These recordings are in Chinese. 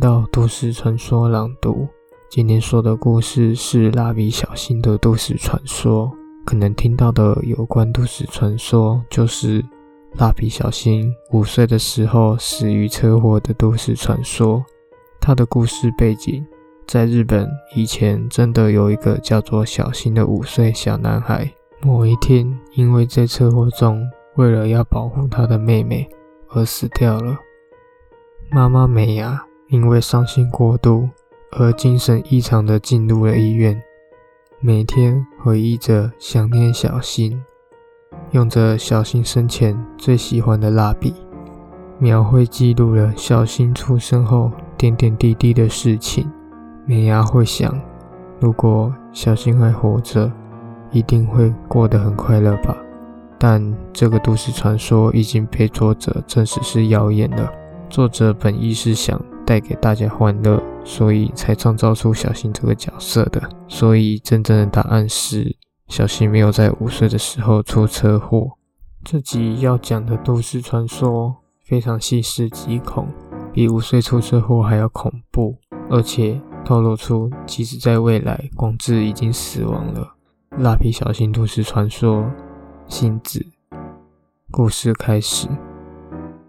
到都市传说朗读。今天说的故事是蜡笔小新的都市传说。可能听到的有关都市传说，就是蜡笔小新五岁的时候死于车祸的都市传说。他的故事背景，在日本以前真的有一个叫做小新的五岁小男孩。某一天，因为在车祸中，为了要保护他的妹妹而死掉了。妈妈美雅因为伤心过度而精神异常的进入了医院，每天回忆着想念小新，用着小新生前最喜欢的蜡笔，描绘记录了小新出生后点点滴滴的事情。美伢会想，如果小新还活着，一定会过得很快乐吧。但这个都市传说已经被作者证实是谣言了。作者本意是想带给大家欢乐，所以才创造出小新这个角色的。所以真正的答案是，小新没有在五岁的时候出车祸。这集要讲的都市传说非常细思极恐，比五岁出车祸还要恐怖，而且透露出即使在未来广志已经死亡了。蜡笔小新都市传说，星子故事开始。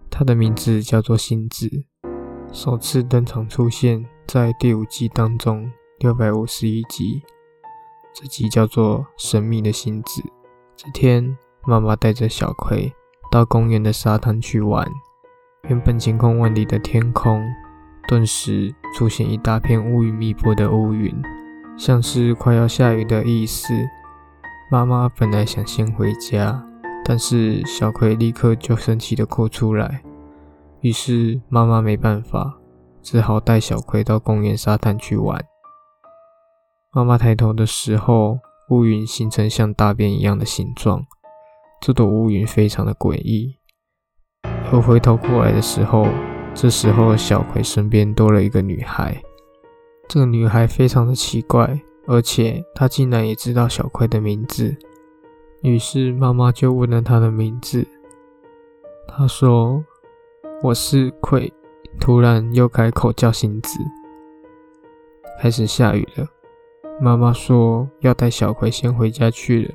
他的名字叫做星子，首次登场出现在第五季当中六百五十一集。这集叫做《神秘的星子》。这天，妈妈带着小葵到公园的沙滩去玩。原本晴空万里的天空，顿时出现一大片乌云密布的乌云，像是快要下雨的意思。妈妈本来想先回家。但是小葵立刻就生气的哭出来，于是妈妈没办法，只好带小葵到公园沙滩去玩。妈妈抬头的时候，乌云形成像大便一样的形状，这朵乌云非常的诡异。而回头过来的时候，这时候小葵身边多了一个女孩，这个女孩非常的奇怪，而且她竟然也知道小葵的名字。于是妈妈就问了她的名字，她说：“我是葵。”突然又开口叫星子。开始下雨了，妈妈说要带小葵先回家去了。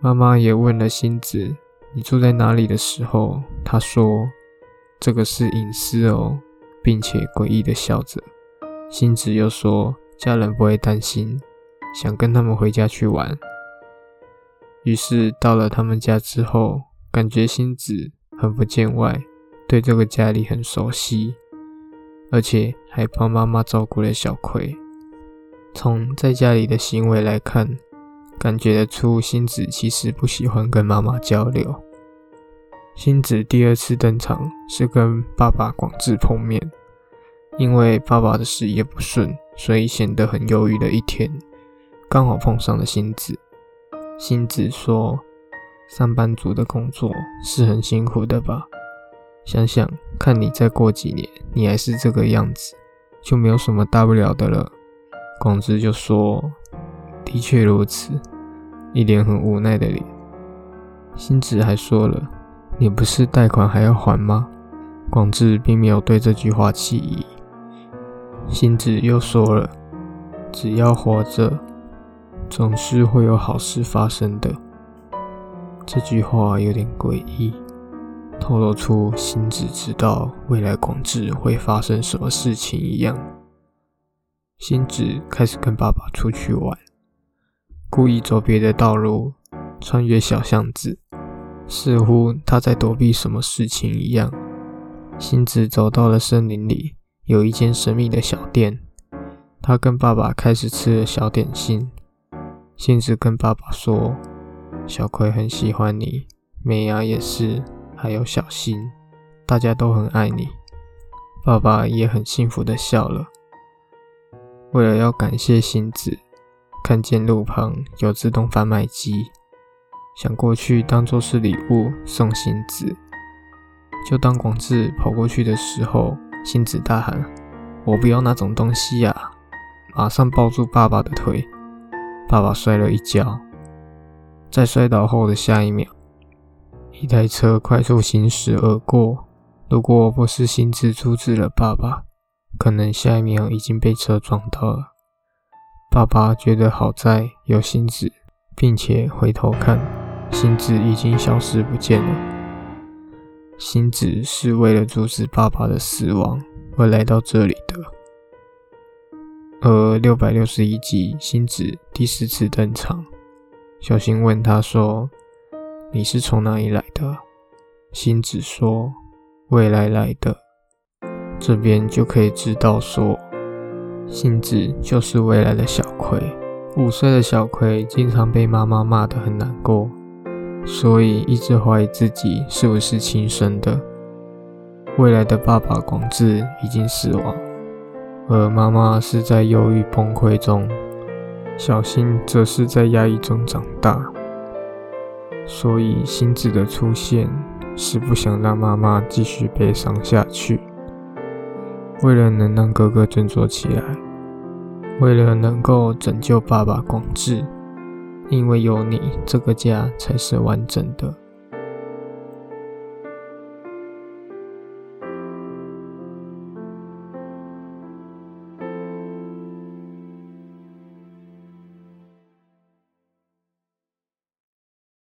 妈妈也问了星子：“你住在哪里？”的时候，他说：“这个是隐私哦，并且诡异的笑着。”星子又说：“家人不会担心，想跟他们回家去玩。”于是到了他们家之后，感觉星子很不见外，对这个家里很熟悉，而且还帮妈妈照顾了小葵。从在家里的行为来看，感觉得出星子其实不喜欢跟妈妈交流。星子第二次登场是跟爸爸广志碰面，因为爸爸的事业不顺，所以显得很忧郁的一天，刚好碰上了星子。星子说：“上班族的工作是很辛苦的吧？想想看你再过几年，你还是这个样子，就没有什么大不了的了。”广志就说：“的确如此。”一脸很无奈的脸。星子还说了：“你不是贷款还要还吗？”广志并没有对这句话起疑。星子又说了：“只要活着。”总是会有好事发生的。这句话有点诡异，透露出星子知道未来广志会发生什么事情一样。星子开始跟爸爸出去玩，故意走别的道路，穿越小巷子，似乎他在躲避什么事情一样。星子走到了森林里，有一间神秘的小店，他跟爸爸开始吃了小点心。星子跟爸爸说：“小葵很喜欢你，美伢也是，还有小新，大家都很爱你。”爸爸也很幸福的笑了。为了要感谢星子，看见路旁有自动贩卖机，想过去当做是礼物送星子。就当广志跑过去的时候，星子大喊：“我不要那种东西呀！”马上抱住爸爸的腿。爸爸摔了一跤，在摔倒后的下一秒，一台车快速行驶而过。如果不是星子阻止了爸爸，可能下一秒已经被车撞到了。爸爸觉得好在有星子，并且回头看，星子已经消失不见了。星子是为了阻止爸爸的死亡而来到这里的。而六百六十一集，星子第四次登场。小新问他说：“你是从哪里来的？”星子说：“未来来的。”这边就可以知道说。星子就是未来的小葵，五岁的小葵经常被妈妈骂得很难过，所以一直怀疑自己是不是亲生的。未来的爸爸广志已经死亡，而妈妈是在忧郁崩溃中，小新则是在压抑中长大，所以星子的出现是不想让妈妈继续悲伤下去。为了能让哥哥振作起来，为了能够拯救爸爸广志，因为有你，这个家才是完整的。